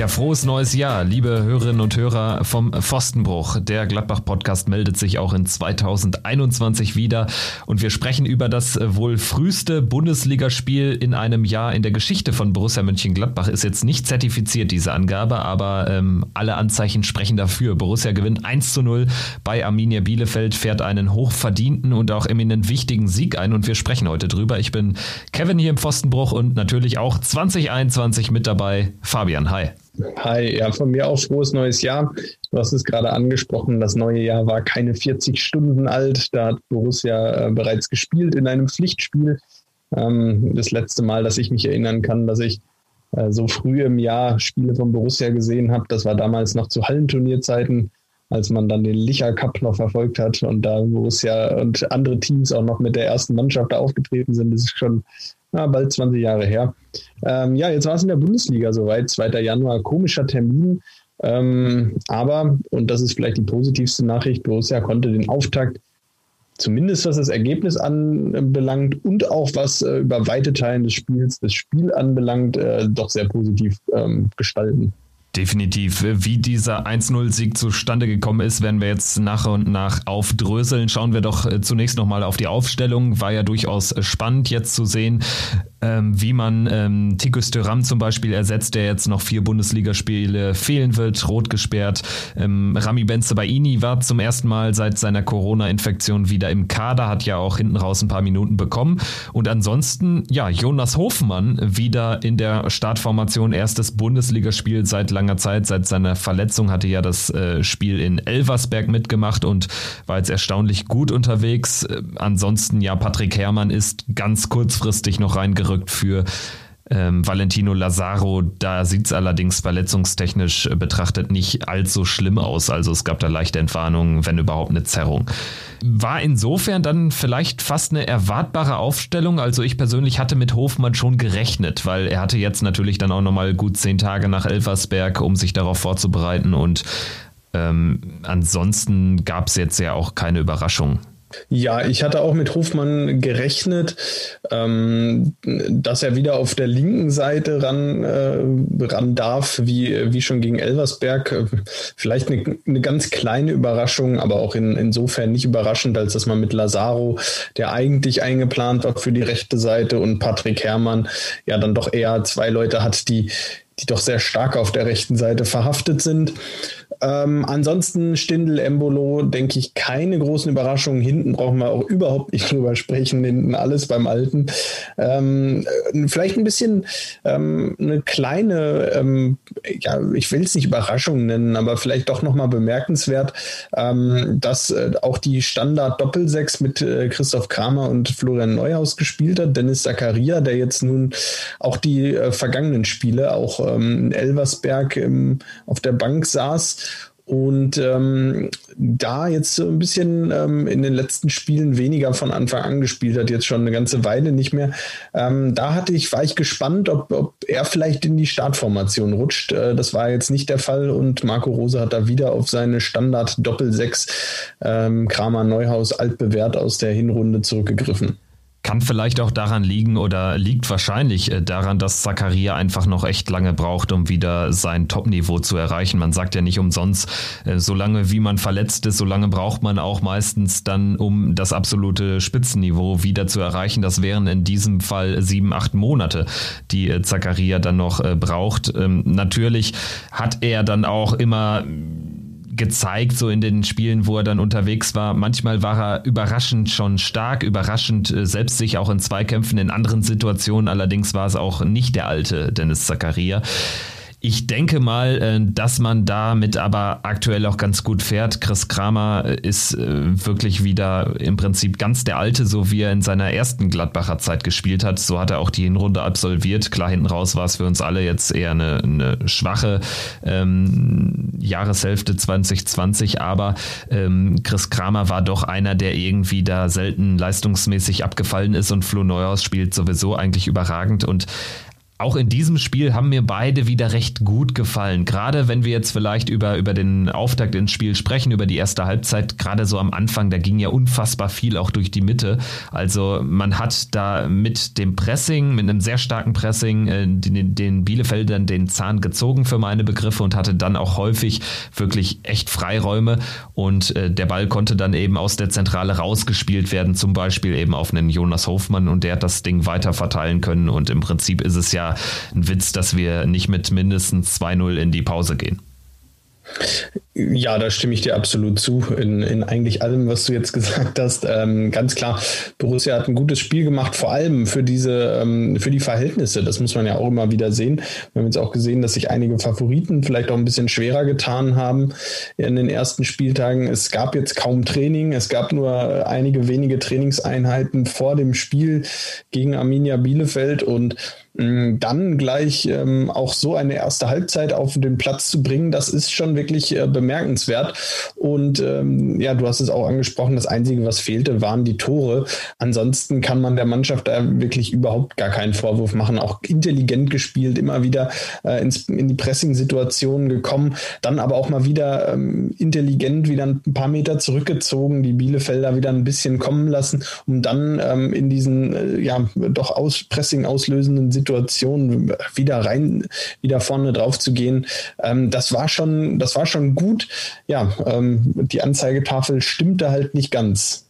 Ja, frohes neues Jahr, liebe Hörerinnen und Hörer vom Pfostenbruch. Der Gladbach-Podcast meldet sich auch in 2021 wieder und wir sprechen über das wohl früheste Bundesligaspiel in einem Jahr in der Geschichte von Borussia Mönchengladbach. Ist jetzt nicht zertifiziert, diese Angabe, aber ähm, alle Anzeichen sprechen dafür. Borussia gewinnt 1 zu 0 bei Arminia Bielefeld, fährt einen hochverdienten und auch eminent wichtigen Sieg ein und wir sprechen heute drüber. Ich bin Kevin hier im Pfostenbruch und natürlich auch 2021 mit dabei. Fabian, hi. Hi, ja, von mir auch frohes neues Jahr. Du hast es gerade angesprochen, das neue Jahr war keine 40 Stunden alt. Da hat Borussia äh, bereits gespielt in einem Pflichtspiel. Ähm, das letzte Mal, dass ich mich erinnern kann, dass ich äh, so früh im Jahr Spiele von Borussia gesehen habe, das war damals noch zu Hallenturnierzeiten, als man dann den Licher Cup noch verfolgt hat und da Borussia und andere Teams auch noch mit der ersten Mannschaft aufgetreten sind. Das ist schon ja, bald 20 Jahre her. Ähm, ja, jetzt war es in der Bundesliga soweit, 2. Januar, komischer Termin. Ähm, aber, und das ist vielleicht die positivste Nachricht, Borussia konnte den Auftakt zumindest was das Ergebnis anbelangt und auch was äh, über weite Teilen des Spiels das Spiel anbelangt, äh, doch sehr positiv ähm, gestalten. Definitiv. Wie dieser 1-0-Sieg zustande gekommen ist, werden wir jetzt nach und nach aufdröseln. Schauen wir doch äh, zunächst nochmal auf die Aufstellung. War ja durchaus spannend jetzt zu sehen, ähm, wie man ähm, Tikus Thuram zum Beispiel ersetzt, der jetzt noch vier Bundesligaspiele fehlen wird, rot gesperrt. Ähm, Rami Benzebaini war zum ersten Mal seit seiner Corona-Infektion wieder im Kader, hat ja auch hinten raus ein paar Minuten bekommen. Und ansonsten, ja, Jonas Hofmann wieder in der Startformation, erstes Bundesligaspiel seit langer Zeit, seit seiner Verletzung hatte ja das äh, Spiel in Elversberg mitgemacht und war jetzt erstaunlich gut unterwegs. Äh, ansonsten, ja, Patrick Herrmann ist ganz kurzfristig noch reingerückt gerückt für ähm, Valentino Lazaro. Da sieht es allerdings verletzungstechnisch betrachtet nicht allzu schlimm aus. Also es gab da leichte Entwarnungen, wenn überhaupt eine Zerrung. War insofern dann vielleicht fast eine erwartbare Aufstellung. Also ich persönlich hatte mit Hofmann schon gerechnet, weil er hatte jetzt natürlich dann auch nochmal gut zehn Tage nach Elversberg, um sich darauf vorzubereiten. Und ähm, ansonsten gab es jetzt ja auch keine Überraschung. Ja, ich hatte auch mit Hofmann gerechnet, ähm, dass er wieder auf der linken Seite ran, äh, ran darf, wie, wie schon gegen Elversberg. Vielleicht eine, eine ganz kleine Überraschung, aber auch in, insofern nicht überraschend, als dass man mit Lazaro, der eigentlich eingeplant war für die rechte Seite, und Patrick Herrmann ja dann doch eher zwei Leute hat, die, die doch sehr stark auf der rechten Seite verhaftet sind. Ähm, ansonsten Stindel, Embolo, denke ich, keine großen Überraschungen. Hinten brauchen wir auch überhaupt nicht drüber sprechen. Hinten alles beim Alten. Ähm, vielleicht ein bisschen ähm, eine kleine, ähm, ja, ich will es nicht Überraschung nennen, aber vielleicht doch nochmal bemerkenswert, ähm, dass äh, auch die Standard-Doppelsechs mit äh, Christoph Kramer und Florian Neuhaus gespielt hat. Dennis Zakaria, der jetzt nun auch die äh, vergangenen Spiele, auch ähm, in Elversberg auf der Bank saß und ähm, da jetzt so ein bisschen ähm, in den letzten Spielen weniger von Anfang an gespielt hat, jetzt schon eine ganze Weile nicht mehr. Ähm, da hatte ich, war ich gespannt, ob, ob er vielleicht in die Startformation rutscht. Äh, das war jetzt nicht der Fall und Marco Rose hat da wieder auf seine Standard Doppel-6 ähm, Kramer Neuhaus altbewährt aus der Hinrunde zurückgegriffen. Kann vielleicht auch daran liegen oder liegt wahrscheinlich äh, daran, dass Zakaria einfach noch echt lange braucht, um wieder sein Topniveau zu erreichen. Man sagt ja nicht umsonst, äh, solange wie man verletzt ist, solange braucht man auch meistens dann, um das absolute Spitzenniveau wieder zu erreichen. Das wären in diesem Fall sieben, acht Monate, die äh, Zakaria dann noch braucht. Ähm, natürlich hat er dann auch immer gezeigt, so in den Spielen, wo er dann unterwegs war. Manchmal war er überraschend schon stark, überraschend äh, selbst sich auch in Zweikämpfen. In anderen Situationen allerdings war es auch nicht der alte Dennis Zakaria. Ich denke mal, äh, dass man damit aber aktuell auch ganz gut fährt. Chris Kramer ist äh, wirklich wieder im Prinzip ganz der Alte, so wie er in seiner ersten Gladbacher Zeit gespielt hat. So hat er auch die Hinrunde absolviert. Klar, hinten raus war es für uns alle jetzt eher eine, eine schwache ähm, Jahreshälfte 2020, aber ähm, Chris Kramer war doch einer, der irgendwie da selten leistungsmäßig abgefallen ist und Flo Neuhaus spielt sowieso eigentlich überragend und auch in diesem Spiel haben mir beide wieder recht gut gefallen. Gerade wenn wir jetzt vielleicht über, über den Auftakt ins Spiel sprechen, über die erste Halbzeit, gerade so am Anfang, da ging ja unfassbar viel auch durch die Mitte. Also man hat da mit dem Pressing, mit einem sehr starken Pressing, äh, den, den Bielefeldern den Zahn gezogen für meine Begriffe und hatte dann auch häufig wirklich echt Freiräume und äh, der Ball konnte dann eben aus der Zentrale rausgespielt werden, zum Beispiel eben auf einen Jonas Hofmann und der hat das Ding weiter verteilen können und im Prinzip ist es ja ein Witz, dass wir nicht mit mindestens 2-0 in die Pause gehen. Ja, da stimme ich dir absolut zu. In, in eigentlich allem, was du jetzt gesagt hast. Ähm, ganz klar, Borussia hat ein gutes Spiel gemacht, vor allem für diese, ähm, für die Verhältnisse. Das muss man ja auch immer wieder sehen. Wir haben jetzt auch gesehen, dass sich einige Favoriten vielleicht auch ein bisschen schwerer getan haben in den ersten Spieltagen. Es gab jetzt kaum Training. Es gab nur einige wenige Trainingseinheiten vor dem Spiel gegen Arminia Bielefeld und mm, dann gleich ähm, auch so eine erste Halbzeit auf den Platz zu bringen, das ist schon wirklich äh, bemerkenswert. Und ähm, ja, du hast es auch angesprochen, das Einzige, was fehlte, waren die Tore. Ansonsten kann man der Mannschaft da wirklich überhaupt gar keinen Vorwurf machen. Auch intelligent gespielt, immer wieder äh, ins, in die Pressing-Situationen gekommen, dann aber auch mal wieder ähm, intelligent wieder ein paar Meter zurückgezogen, die Bielefelder wieder ein bisschen kommen lassen, um dann ähm, in diesen äh, ja doch aus Pressing auslösenden Situationen wieder rein, wieder vorne drauf zu gehen. Ähm, das war schon, das war schon gut gut. Ja, ähm, die Anzeigetafel stimmte halt nicht ganz.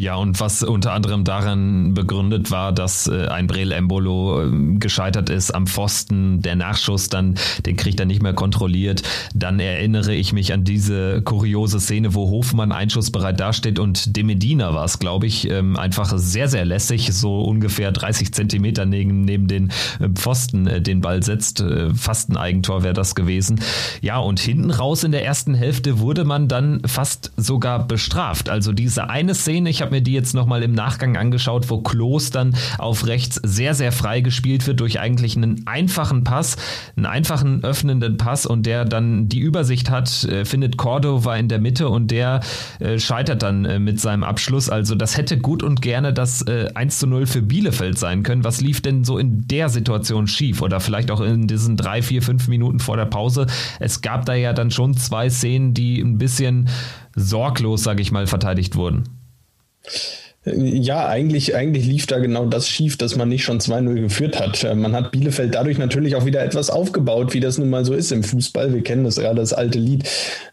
Ja, und was unter anderem daran begründet war, dass äh, ein Brel Embolo äh, gescheitert ist am Pfosten, der Nachschuss dann, den kriegt er nicht mehr kontrolliert. Dann erinnere ich mich an diese kuriose Szene, wo Hofmann einschussbereit dasteht und De Medina war es, glaube ich, ähm, einfach sehr, sehr lässig, so ungefähr 30 Zentimeter neben, neben den äh, Pfosten äh, den Ball setzt. Äh, fast ein Eigentor wäre das gewesen. Ja, und hinten raus in der ersten Hälfte wurde man dann fast sogar bestraft. Also diese eine Szene, ich habe habe mir die jetzt nochmal im Nachgang angeschaut, wo Klos dann auf rechts sehr, sehr frei gespielt wird durch eigentlich einen einfachen Pass, einen einfachen öffnenden Pass und der dann die Übersicht hat, äh, findet Cordova in der Mitte und der äh, scheitert dann äh, mit seinem Abschluss. Also das hätte gut und gerne das äh, 1 zu 0 für Bielefeld sein können. Was lief denn so in der Situation schief oder vielleicht auch in diesen drei, vier, fünf Minuten vor der Pause? Es gab da ja dann schon zwei Szenen, die ein bisschen sorglos, sage ich mal, verteidigt wurden. Ja, eigentlich, eigentlich lief da genau das schief, dass man nicht schon 2-0 geführt hat. Äh, man hat Bielefeld dadurch natürlich auch wieder etwas aufgebaut, wie das nun mal so ist im Fußball. Wir kennen das ja, das alte Lied.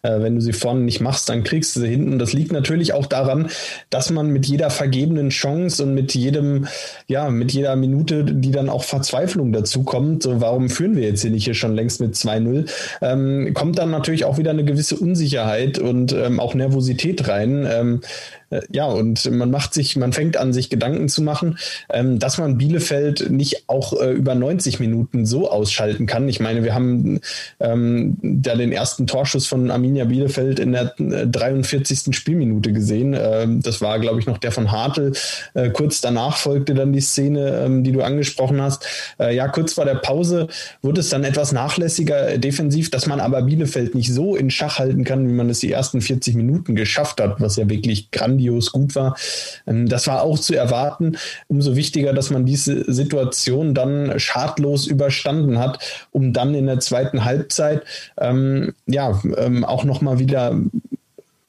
Äh, wenn du sie vorne nicht machst, dann kriegst du sie hinten. Das liegt natürlich auch daran, dass man mit jeder vergebenen Chance und mit jedem, ja, mit jeder Minute, die dann auch Verzweiflung dazu kommt, so warum führen wir jetzt hier nicht hier schon längst mit 2-0, ähm, kommt dann natürlich auch wieder eine gewisse Unsicherheit und ähm, auch Nervosität rein. Ähm, äh, ja, und man macht sich, man fängt an, sich Gedanken zu machen, ähm, dass man Bielefeld nicht auch äh, über 90 Minuten so ausschalten kann. Ich meine, wir haben ähm, da den ersten Torschuss von Arminia Bielefeld in der 43. Äh, Spielminute gesehen. Ähm, das war, glaube ich, noch der von Hartl. Äh, kurz danach folgte dann die Szene, ähm, die du angesprochen hast. Äh, ja, kurz vor der Pause wurde es dann etwas nachlässiger äh, defensiv, dass man aber Bielefeld nicht so in Schach halten kann, wie man es die ersten 40 Minuten geschafft hat, was ja wirklich grandios grandios gut war. Ähm, das war auch zu erwarten. Umso wichtiger, dass man diese Situation dann schadlos überstanden hat, um dann in der zweiten Halbzeit ähm, ja ähm, auch nochmal wieder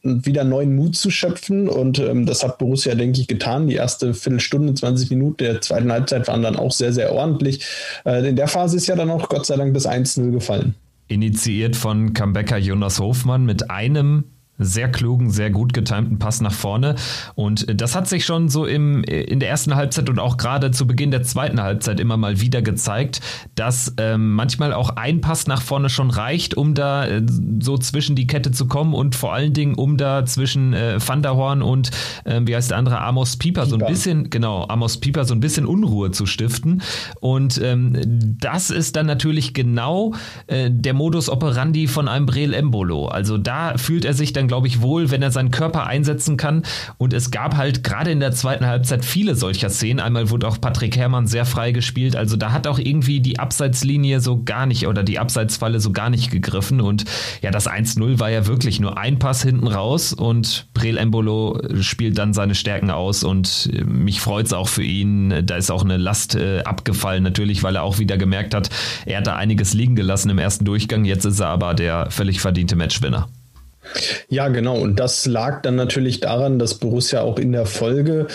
wieder neuen Mut zu schöpfen. Und ähm, das hat Borussia, denke ich, getan. Die erste Viertelstunde, 20 Minuten der zweiten Halbzeit waren dann auch sehr, sehr ordentlich. Äh, in der Phase ist ja dann auch Gott sei Dank das 1-0 gefallen. Initiiert von Comebacker Jonas Hofmann mit einem sehr klugen, sehr gut getimten Pass nach vorne. Und das hat sich schon so im, in der ersten Halbzeit und auch gerade zu Beginn der zweiten Halbzeit immer mal wieder gezeigt, dass ähm, manchmal auch ein Pass nach vorne schon reicht, um da äh, so zwischen die Kette zu kommen und vor allen Dingen, um da zwischen äh, Van der Horn und äh, wie heißt der andere, Amos Pieper, Pieper, so ein bisschen, genau, Amos Pieper so ein bisschen Unruhe zu stiften. Und ähm, das ist dann natürlich genau äh, der Modus operandi von einem Breel Embolo. Also da fühlt er sich dann dann, glaube ich, wohl, wenn er seinen Körper einsetzen kann. Und es gab halt gerade in der zweiten Halbzeit viele solcher Szenen. Einmal wurde auch Patrick Herrmann sehr frei gespielt. Also da hat auch irgendwie die Abseitslinie so gar nicht oder die Abseitsfalle so gar nicht gegriffen. Und ja, das 1-0 war ja wirklich nur ein Pass hinten raus und Brel Embolo spielt dann seine Stärken aus und äh, mich freut es auch für ihn. Da ist auch eine Last äh, abgefallen, natürlich, weil er auch wieder gemerkt hat, er hat da einiges liegen gelassen im ersten Durchgang. Jetzt ist er aber der völlig verdiente Matchwinner. Ja, genau. Und das lag dann natürlich daran, dass Borussia auch in der Folge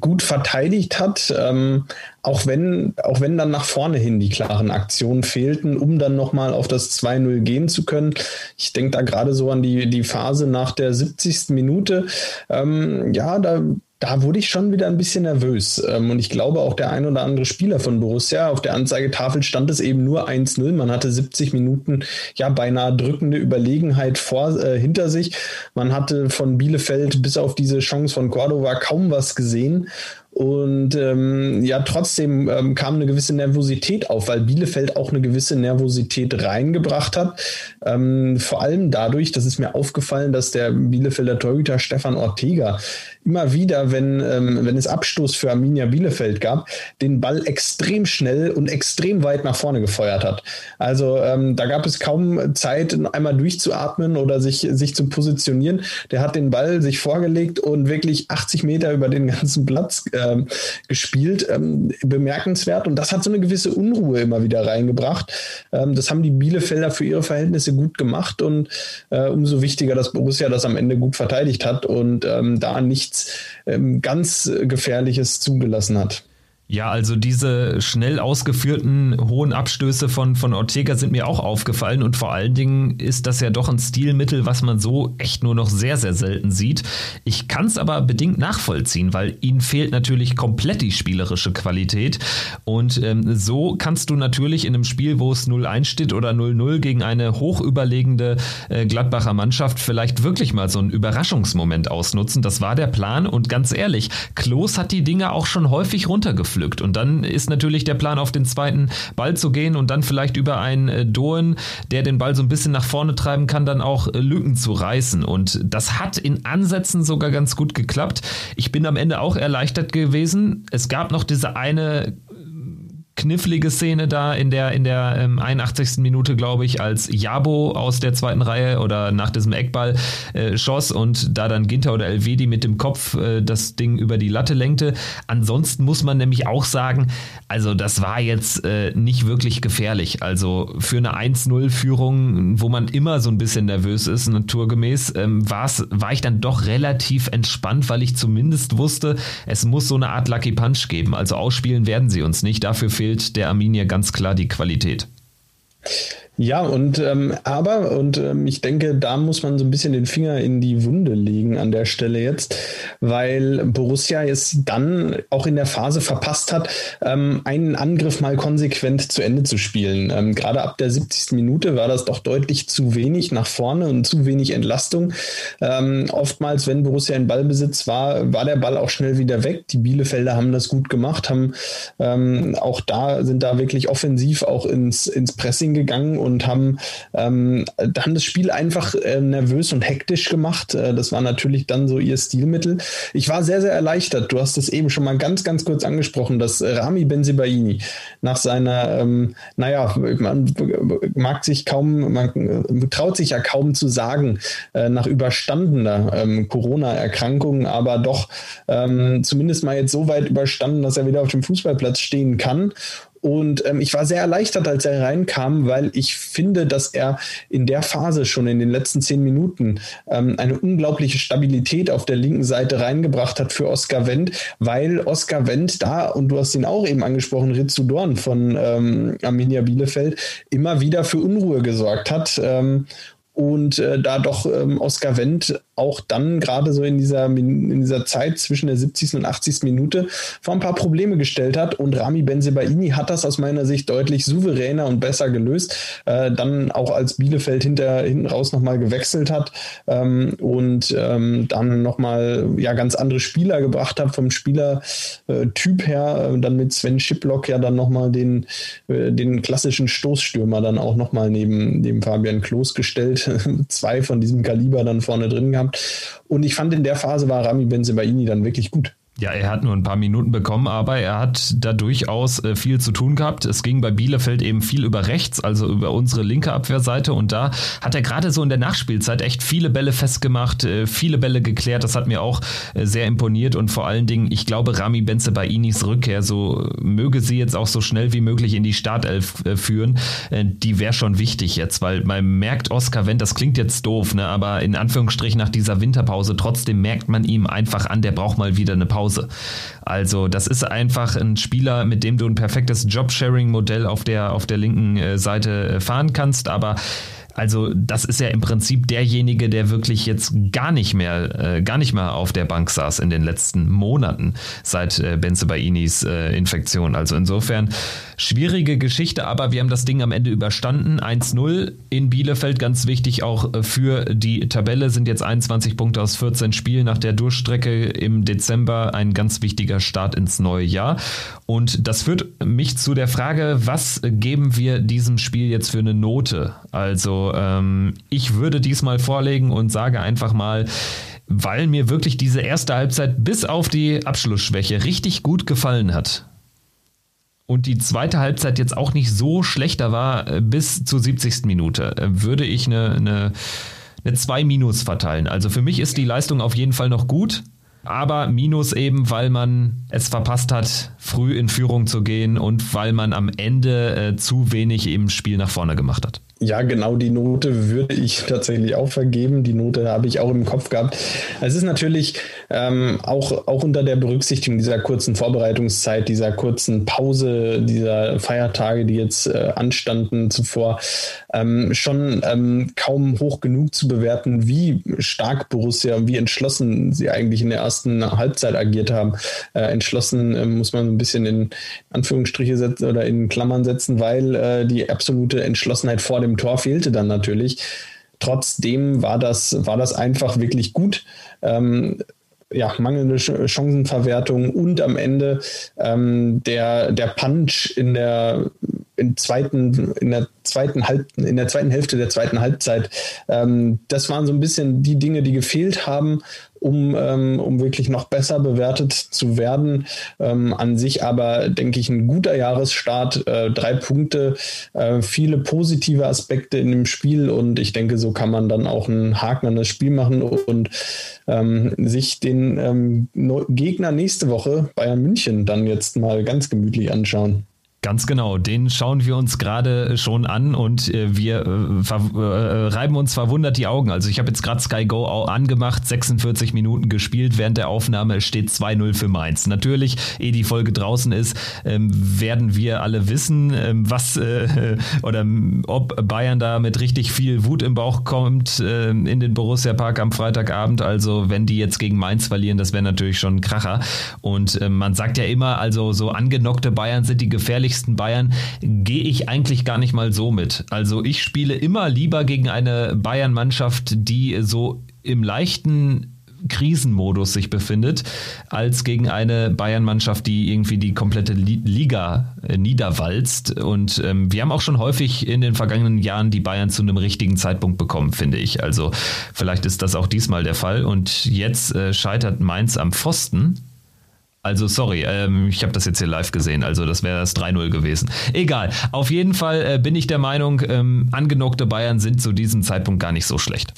gut verteidigt hat, ähm, auch wenn, auch wenn dann nach vorne hin die klaren Aktionen fehlten, um dann nochmal auf das 2-0 gehen zu können. Ich denke da gerade so an die, die Phase nach der 70. Minute. Ähm, ja, da da wurde ich schon wieder ein bisschen nervös. Ähm, und ich glaube auch der ein oder andere Spieler von Borussia, auf der Anzeigetafel stand es eben nur 1-0. Man hatte 70 Minuten ja beinahe drückende Überlegenheit vor, äh, hinter sich. Man hatte von Bielefeld bis auf diese Chance von Cordova kaum was gesehen. Und ähm, ja, trotzdem ähm, kam eine gewisse Nervosität auf, weil Bielefeld auch eine gewisse Nervosität reingebracht hat. Ähm, vor allem dadurch, das ist mir aufgefallen, dass der Bielefelder Torhüter Stefan Ortega immer wieder, wenn, ähm, wenn es Abstoß für Arminia Bielefeld gab, den Ball extrem schnell und extrem weit nach vorne gefeuert hat. Also ähm, da gab es kaum Zeit, einmal durchzuatmen oder sich, sich zu positionieren. Der hat den Ball sich vorgelegt und wirklich 80 Meter über den ganzen Platz ähm, gespielt. Ähm, bemerkenswert. Und das hat so eine gewisse Unruhe immer wieder reingebracht. Ähm, das haben die Bielefelder für ihre Verhältnisse gut gemacht und äh, umso wichtiger, dass Borussia das am Ende gut verteidigt hat und ähm, da nicht nichts ähm, ganz Gefährliches zugelassen hat. Ja, also diese schnell ausgeführten hohen Abstöße von, von Ortega sind mir auch aufgefallen und vor allen Dingen ist das ja doch ein Stilmittel, was man so echt nur noch sehr, sehr selten sieht. Ich kann es aber bedingt nachvollziehen, weil ihnen fehlt natürlich komplett die spielerische Qualität und ähm, so kannst du natürlich in einem Spiel, wo es 0-1 steht oder 0-0 gegen eine hochüberlegende äh, Gladbacher Mannschaft vielleicht wirklich mal so einen Überraschungsmoment ausnutzen. Das war der Plan und ganz ehrlich, Klos hat die Dinge auch schon häufig runtergeführt pflückt. Und dann ist natürlich der Plan, auf den zweiten Ball zu gehen und dann vielleicht über einen äh, Doen, der den Ball so ein bisschen nach vorne treiben kann, dann auch äh, Lücken zu reißen. Und das hat in Ansätzen sogar ganz gut geklappt. Ich bin am Ende auch erleichtert gewesen. Es gab noch diese eine knifflige Szene da in der, in der ähm, 81. Minute, glaube ich, als Jabo aus der zweiten Reihe oder nach diesem Eckball äh, schoss und da dann Ginter oder Elvedi mit dem Kopf äh, das Ding über die Latte lenkte. Ansonsten muss man nämlich auch sagen, also das war jetzt äh, nicht wirklich gefährlich. Also für eine 1-0-Führung, wo man immer so ein bisschen nervös ist, naturgemäß, ähm, war ich dann doch relativ entspannt, weil ich zumindest wusste, es muss so eine Art Lucky Punch geben. Also ausspielen werden sie uns nicht. Dafür fehlt der Arminia ganz klar die Qualität. Ja, und ähm, aber, und ähm, ich denke, da muss man so ein bisschen den Finger in die Wunde legen an der Stelle jetzt, weil Borussia es dann auch in der Phase verpasst hat, ähm, einen Angriff mal konsequent zu Ende zu spielen. Ähm, gerade ab der 70. Minute war das doch deutlich zu wenig nach vorne und zu wenig Entlastung. Ähm, oftmals, wenn Borussia in Ballbesitz war, war der Ball auch schnell wieder weg. Die Bielefelder haben das gut gemacht, haben ähm, auch da, sind da wirklich offensiv auch ins, ins Pressing gegangen und haben, ähm, haben das Spiel einfach äh, nervös und hektisch gemacht. Äh, das war natürlich dann so ihr Stilmittel. Ich war sehr, sehr erleichtert. Du hast es eben schon mal ganz, ganz kurz angesprochen, dass Rami Benzibaini nach seiner, ähm, naja, man mag sich kaum, man traut sich ja kaum zu sagen, äh, nach überstandener ähm, Corona-Erkrankung, aber doch ähm, zumindest mal jetzt so weit überstanden, dass er wieder auf dem Fußballplatz stehen kann und ähm, ich war sehr erleichtert, als er reinkam, weil ich finde, dass er in der Phase schon in den letzten zehn Minuten ähm, eine unglaubliche Stabilität auf der linken Seite reingebracht hat für Oskar Wendt, weil Oskar Wendt da, und du hast ihn auch eben angesprochen, Ritsu Dorn von ähm, Arminia Bielefeld, immer wieder für Unruhe gesorgt hat. Ähm, und äh, da doch ähm, Oscar Wendt auch dann gerade so in dieser, in dieser Zeit zwischen der 70. und 80. Minute vor ein paar Probleme gestellt hat und Rami Benzebaini hat das aus meiner Sicht deutlich souveräner und besser gelöst, äh, dann auch als Bielefeld hinter, hinten raus nochmal gewechselt hat ähm, und ähm, dann nochmal ja ganz andere Spieler gebracht hat vom Spielertyp her, äh, dann mit Sven Schiplock ja dann nochmal den, äh, den klassischen Stoßstürmer dann auch nochmal neben, neben Fabian Klos gestellt, zwei von diesem Kaliber dann vorne drin gehabt Und ich fand, in der Phase war Rami Benzebaini dann wirklich gut. Ja, er hat nur ein paar Minuten bekommen, aber er hat da durchaus äh, viel zu tun gehabt. Es ging bei Bielefeld eben viel über rechts, also über unsere linke Abwehrseite. Und da hat er gerade so in der Nachspielzeit echt viele Bälle festgemacht, äh, viele Bälle geklärt. Das hat mir auch äh, sehr imponiert. Und vor allen Dingen, ich glaube, Rami Benzebainis Rückkehr, so möge sie jetzt auch so schnell wie möglich in die Startelf führen, die wäre schon wichtig jetzt, weil man merkt Oskar Wendt, das klingt jetzt doof, ne, aber in Anführungsstrichen nach dieser Winterpause, trotzdem merkt man ihm einfach an, der braucht mal wieder eine Pause. Hause. Also das ist einfach ein Spieler, mit dem du ein perfektes Job-Sharing-Modell auf der, auf der linken äh, Seite äh, fahren kannst, aber also das ist ja im Prinzip derjenige, der wirklich jetzt gar nicht mehr, äh, gar nicht mehr auf der Bank saß in den letzten Monaten seit äh, Benzebainis äh, Infektion. Also insofern schwierige Geschichte, aber wir haben das Ding am Ende überstanden. 1-0 in Bielefeld, ganz wichtig auch äh, für die Tabelle, sind jetzt 21 Punkte aus 14 Spielen nach der Durchstrecke im Dezember. Ein ganz wichtiger Start ins neue Jahr. Und das führt mich zu der Frage, was geben wir diesem Spiel jetzt für eine Note? Also ähm, ich würde diesmal vorlegen und sage einfach mal, weil mir wirklich diese erste Halbzeit bis auf die Abschlussschwäche richtig gut gefallen hat. Und die zweite Halbzeit jetzt auch nicht so schlechter war äh, bis zur 70. Minute, äh, würde ich eine, eine, eine 2 Minus verteilen. Also für mich ist die Leistung auf jeden Fall noch gut aber Minus eben, weil man es verpasst hat, früh in Führung zu gehen und weil man am Ende äh, zu wenig im Spiel nach vorne gemacht hat. Ja, genau die Note würde ich tatsächlich auch vergeben. Die Note habe ich auch im Kopf gehabt. Es ist natürlich ähm, auch, auch unter der Berücksichtigung dieser kurzen Vorbereitungszeit, dieser kurzen Pause, dieser Feiertage, die jetzt äh, anstanden zuvor, ähm, schon ähm, kaum hoch genug zu bewerten, wie stark Borussia und wie entschlossen sie eigentlich in der ersten Halbzeit agiert haben. Äh, entschlossen äh, muss man ein bisschen in Anführungsstriche setzen oder in Klammern setzen, weil äh, die absolute Entschlossenheit vor dem Tor fehlte dann natürlich. Trotzdem war das, war das einfach wirklich gut. Ähm, ja, mangelnde Chancenverwertung und am Ende ähm, der, der Punch in der in zweiten, in der zweiten Halb, in der zweiten Hälfte der zweiten Halbzeit. Ähm, das waren so ein bisschen die Dinge, die gefehlt haben, um, ähm, um wirklich noch besser bewertet zu werden. Ähm, an sich aber, denke ich, ein guter Jahresstart, äh, drei Punkte, äh, viele positive Aspekte in dem Spiel und ich denke, so kann man dann auch einen Haken an das Spiel machen und ähm, sich den ähm, Gegner nächste Woche Bayern München dann jetzt mal ganz gemütlich anschauen. Ganz genau, den schauen wir uns gerade schon an und äh, wir äh, äh, reiben uns verwundert die Augen. Also ich habe jetzt gerade Sky Go angemacht, 46 Minuten gespielt, während der Aufnahme steht 2-0 für Mainz. Natürlich, ehe die Folge draußen ist, ähm, werden wir alle wissen, ähm, was äh, oder ob Bayern da mit richtig viel Wut im Bauch kommt äh, in den Borussia Park am Freitagabend. Also wenn die jetzt gegen Mainz verlieren, das wäre natürlich schon ein Kracher. Und äh, man sagt ja immer, also so angenockte Bayern sind die gefährlich gefährlichsten Bayern gehe ich eigentlich gar nicht mal so mit. Also ich spiele immer lieber gegen eine Bayern-Mannschaft, die so im leichten Krisenmodus sich befindet, als gegen eine Bayern-Mannschaft, die irgendwie die komplette Liga äh, niederwalzt. Und ähm, wir haben auch schon häufig in den vergangenen Jahren die Bayern zu einem richtigen Zeitpunkt bekommen, finde ich. Also vielleicht ist das auch diesmal der Fall. Und jetzt äh, scheitert Mainz am Pfosten also sorry, ähm, ich habe das jetzt hier live gesehen, also das wäre das 3-0 gewesen. Egal, auf jeden Fall äh, bin ich der Meinung, ähm, angenockte Bayern sind zu diesem Zeitpunkt gar nicht so schlecht.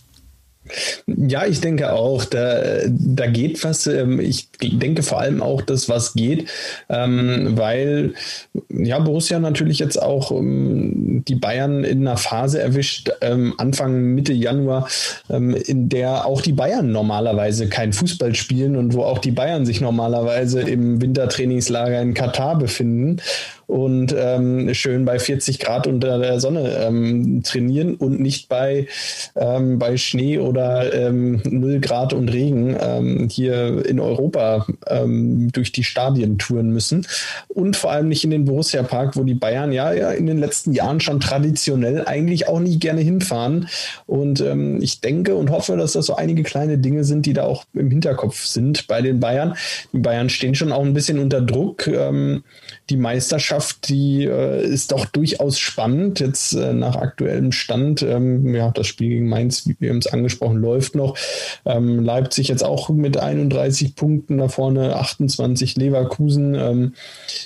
Ja, ich denke auch, da, da geht was. Ähm, ich denke vor allem auch, dass was geht, ähm, weil ja Borussia natürlich jetzt auch ähm, die Bayern in einer Phase erwischt, Anfang Mitte Januar, in der auch die Bayern normalerweise kein Fußball spielen und wo auch die Bayern sich normalerweise im Wintertrainingslager in Katar befinden. Und ähm, schön bei 40 Grad unter der Sonne ähm, trainieren und nicht bei, ähm, bei Schnee oder ähm, 0 Grad und Regen ähm, hier in Europa ähm, durch die Stadien touren müssen. Und vor allem nicht in den Borussia Park, wo die Bayern ja, ja in den letzten Jahren schon traditionell eigentlich auch nie gerne hinfahren. Und ähm, ich denke und hoffe, dass das so einige kleine Dinge sind, die da auch im Hinterkopf sind bei den Bayern. Die Bayern stehen schon auch ein bisschen unter Druck. Ähm, die Meisterschaft, die äh, ist doch durchaus spannend. Jetzt äh, nach aktuellem Stand, ähm, ja, das Spiel gegen Mainz, wie wir es angesprochen, läuft noch. Ähm, Leipzig jetzt auch mit 31 Punkten da vorne, 28 Leverkusen. Ähm,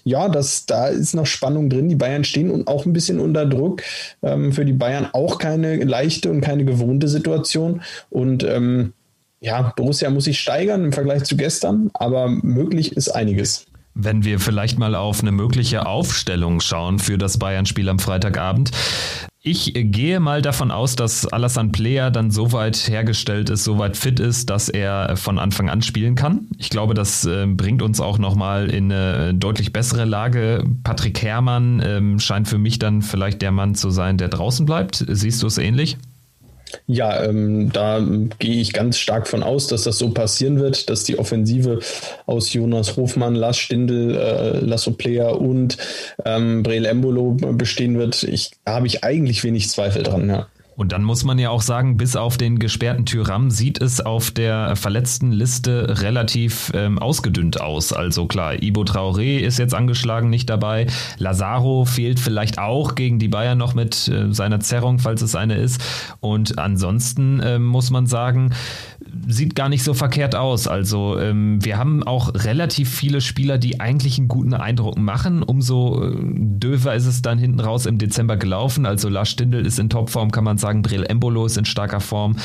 ja, das, da ist noch Spannung drin. Die Bayern stehen und auch ein bisschen unter Druck. Ähm, für die Bayern auch keine leichte und keine gewohnte Situation. Und ähm, ja, Borussia muss sich steigern im Vergleich zu gestern, aber möglich ist einiges. Wenn wir vielleicht mal auf eine mögliche Aufstellung schauen für das Bayern-Spiel am Freitagabend. Ich gehe mal davon aus, dass Alassane Player dann so weit hergestellt ist, so weit fit ist, dass er von Anfang an spielen kann. Ich glaube, das äh, bringt uns auch nochmal in eine deutlich bessere Lage. Patrick Herrmann ähm, scheint für mich dann vielleicht der Mann zu sein, der draußen bleibt. Siehst du es ähnlich? Ja, ähm, da gehe ich ganz stark von aus, dass das so passieren wird, dass die Offensive aus Jonas Hofmann, Lars Stindl, äh, Lasso Player und ähm, Breel Embolo bestehen wird. Ich, da habe ich eigentlich wenig Zweifel dran, ja. Und dann muss man ja auch sagen, bis auf den gesperrten Tyram sieht es auf der verletzten Liste relativ ähm, ausgedünnt aus. Also klar, Ibo Traoré ist jetzt angeschlagen, nicht dabei. Lazaro fehlt vielleicht auch gegen die Bayern noch mit äh, seiner Zerrung, falls es eine ist. Und ansonsten äh, muss man sagen, sieht gar nicht so verkehrt aus. Also ähm, wir haben auch relativ viele Spieler, die eigentlich einen guten Eindruck machen. Umso äh, döver ist es dann hinten raus im Dezember gelaufen. Also Lars Stindl ist in Topform, kann man sagen. Brill Embolo ist in starker Form.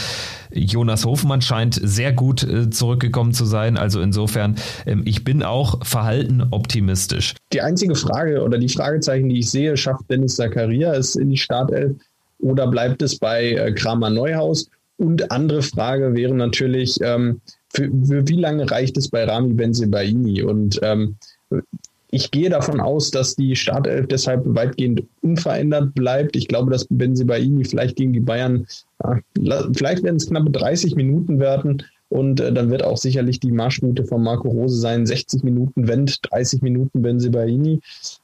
Jonas Hofmann scheint sehr gut äh, zurückgekommen zu sein. Also insofern, ähm, ich bin auch verhalten optimistisch. Die einzige Frage oder die Fragezeichen, die ich sehe, schafft Dennis Zakaria es in die Startelf oder bleibt es bei äh, Kramer Neuhaus? Und andere Frage wäre natürlich, ähm, für, für, wie lange reicht es bei Rami Benzebaini? Und ähm, ich gehe davon aus, dass die Startelf deshalb weitgehend unverändert bleibt. Ich glaube, dass Benzebaini vielleicht gegen die Bayern, vielleicht werden es knappe 30 Minuten werden. Und äh, dann wird auch sicherlich die Marschroute von Marco Rose sein, 60 Minuten Wendt, 30 Minuten Benzebaini.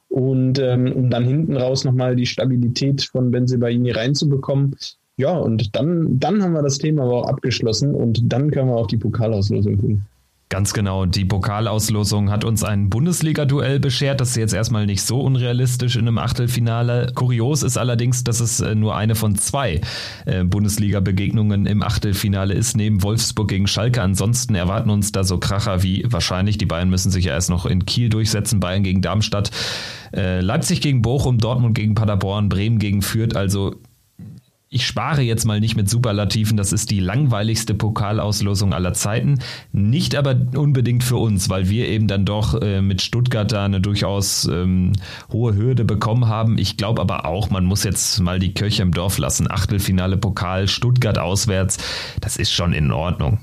Und ähm, um dann hinten raus nochmal die Stabilität von Benzebaini reinzubekommen, ja, und dann, dann haben wir das Thema aber auch abgeschlossen und dann können wir auf die Pokalauslosung gucken. Ganz genau. Die Pokalauslosung hat uns ein Bundesliga-Duell beschert. Das ist jetzt erstmal nicht so unrealistisch in einem Achtelfinale. Kurios ist allerdings, dass es äh, nur eine von zwei äh, Bundesliga-Begegnungen im Achtelfinale ist, neben Wolfsburg gegen Schalke. Ansonsten erwarten uns da so Kracher wie wahrscheinlich. Die Bayern müssen sich ja erst noch in Kiel durchsetzen. Bayern gegen Darmstadt. Äh, Leipzig gegen Bochum, Dortmund gegen Paderborn, Bremen gegen Fürth. Also ich spare jetzt mal nicht mit Superlativen, das ist die langweiligste Pokalauslosung aller Zeiten. Nicht aber unbedingt für uns, weil wir eben dann doch äh, mit Stuttgart da eine durchaus ähm, hohe Hürde bekommen haben. Ich glaube aber auch, man muss jetzt mal die Kirche im Dorf lassen. Achtelfinale Pokal, Stuttgart auswärts, das ist schon in Ordnung.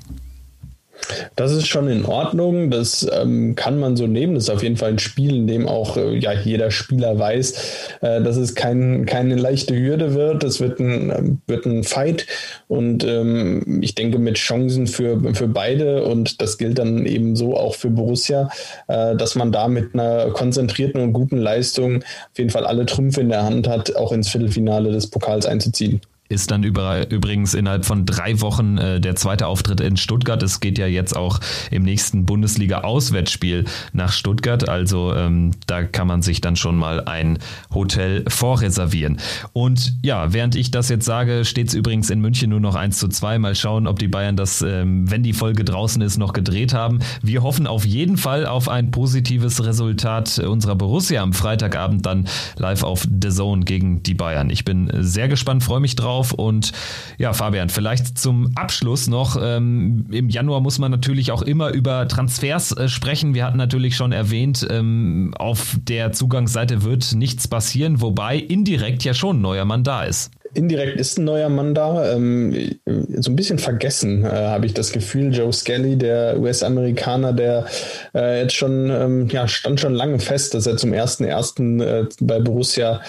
Das ist schon in Ordnung, das ähm, kann man so nehmen. Das ist auf jeden Fall ein Spiel, in dem auch äh, ja, jeder Spieler weiß, äh, dass es kein, keine leichte Hürde wird. Es wird ein, ähm, wird ein Fight und ähm, ich denke mit Chancen für, für beide und das gilt dann eben so auch für Borussia, äh, dass man da mit einer konzentrierten und guten Leistung auf jeden Fall alle Trümpfe in der Hand hat, auch ins Viertelfinale des Pokals einzuziehen ist dann über, übrigens innerhalb von drei Wochen äh, der zweite Auftritt in Stuttgart. Es geht ja jetzt auch im nächsten Bundesliga-Auswärtsspiel nach Stuttgart. Also ähm, da kann man sich dann schon mal ein Hotel vorreservieren. Und ja, während ich das jetzt sage, steht es übrigens in München nur noch 1 zu 2. Mal schauen, ob die Bayern das, ähm, wenn die Folge draußen ist, noch gedreht haben. Wir hoffen auf jeden Fall auf ein positives Resultat unserer Borussia am Freitagabend dann live auf The Zone gegen die Bayern. Ich bin sehr gespannt, freue mich drauf drauf. Und ja, Fabian, vielleicht zum Abschluss noch. Ähm, Im Januar muss man natürlich auch immer über Transfers äh, sprechen. Wir hatten natürlich schon erwähnt, ähm, auf der Zugangsseite wird nichts passieren, wobei indirekt ja schon ein neuer Mann da ist. Indirekt ist ein neuer Mann da. Ähm, so ein bisschen vergessen äh, habe ich das Gefühl. Joe Skelly, der US-Amerikaner, der äh, jetzt schon, ähm, ja, stand schon lange fest, dass er zum ersten ersten äh, bei Borussia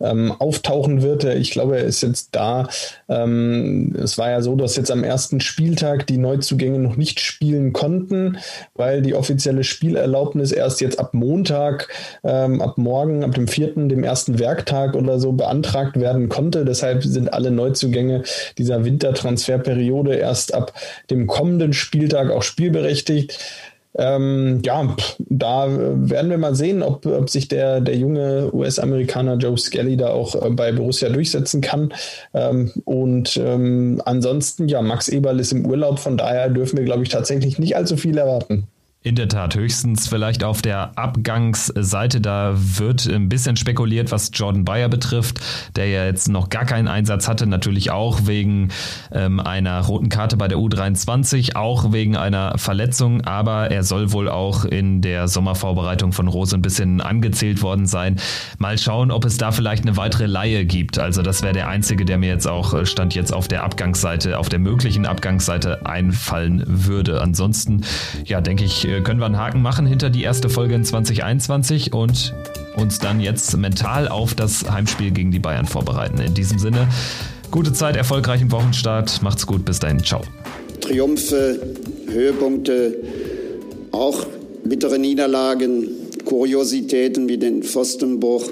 ähm, auftauchen wird. Ich glaube, er ist jetzt da. Ähm, es war ja so, dass jetzt am ersten Spieltag die Neuzugänge noch nicht spielen konnten, weil die offizielle Spielerlaubnis erst jetzt ab Montag, ähm, ab morgen, ab dem vierten, dem ersten Werktag oder so beantragt werden konnte. Deshalb Deshalb sind alle Neuzugänge dieser Wintertransferperiode erst ab dem kommenden Spieltag auch spielberechtigt. Ähm, ja, da werden wir mal sehen, ob, ob sich der, der junge US-Amerikaner Joe Skelly da auch äh, bei Borussia durchsetzen kann. Ähm, und ähm, ansonsten, ja, Max Eberl ist im Urlaub, von daher dürfen wir, glaube ich, tatsächlich nicht allzu viel erwarten. In der Tat, höchstens vielleicht auf der Abgangsseite. Da wird ein bisschen spekuliert, was Jordan Bayer betrifft, der ja jetzt noch gar keinen Einsatz hatte. Natürlich auch wegen ähm, einer roten Karte bei der U23, auch wegen einer Verletzung. Aber er soll wohl auch in der Sommervorbereitung von Rose ein bisschen angezählt worden sein. Mal schauen, ob es da vielleicht eine weitere Laie gibt. Also das wäre der einzige, der mir jetzt auch äh, stand jetzt auf der Abgangsseite, auf der möglichen Abgangsseite einfallen würde. Ansonsten, ja, denke ich, können wir einen Haken machen hinter die erste Folge in 2021 und uns dann jetzt mental auf das Heimspiel gegen die Bayern vorbereiten. In diesem Sinne, gute Zeit, erfolgreichen Wochenstart. Macht's gut, bis dahin, ciao. Triumphe, Höhepunkte, auch bittere Niederlagen, Kuriositäten wie den Pfostenbruch.